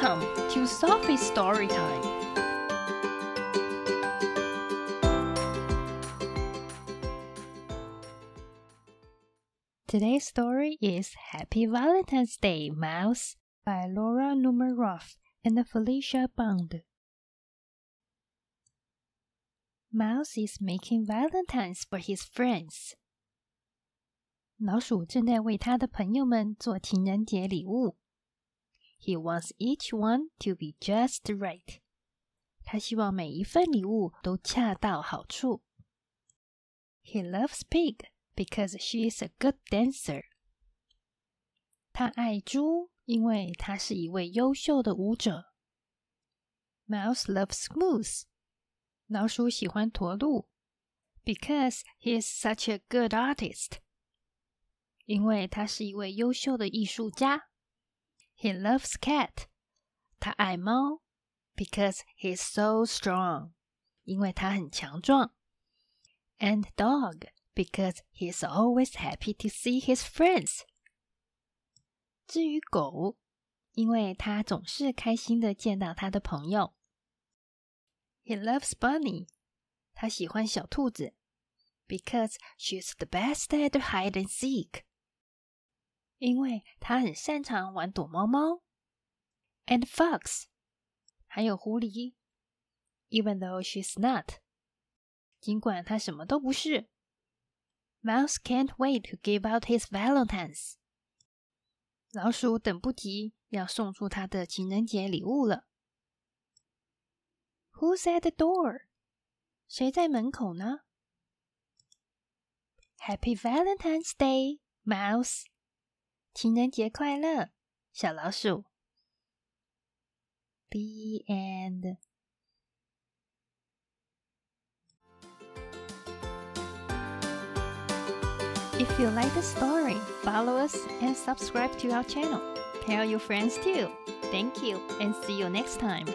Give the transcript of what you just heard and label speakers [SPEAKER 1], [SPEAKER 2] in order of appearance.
[SPEAKER 1] Welcome to Sophie's Story Time. Today's story is Happy Valentine's Day, Mouse by Laura Numeroff and Felicia Bond. Mouse is making valentines for his friends. 老鼠正在为他的朋友们做情人节礼物。 He wants each one to be just right. 他希望每一份礼物都恰到好处。He loves Pig because she is a good dancer. 他爱猪，因为她是一位优秀的舞者。Mouse loves Moose. 老鼠喜欢驼鹿，because he is such a good artist. 因为他是一位优秀的艺术家。 He loves cat. 他爱猫，because he's so strong. 因为他很强壮。And dog, because he's always happy to see his friends. 至于狗，因为他总是开心的见到他的朋友。He loves Bunny. 他喜欢小兔子，because she's the best at hide and seek. 因为他很擅长玩躲猫猫。And fox，还有狐狸，even though she's not，尽管她什么都不是。Mouse can't wait to give out his valentines。老鼠等不及要送出他的情人节礼物了。Who's at the door？谁在门口呢？Happy Valentine's Day, Mouse。 情人节快乐，小老鼠。The end. If you like the story, follow us and subscribe to our channel. Tell your friends too. Thank you and see you next time.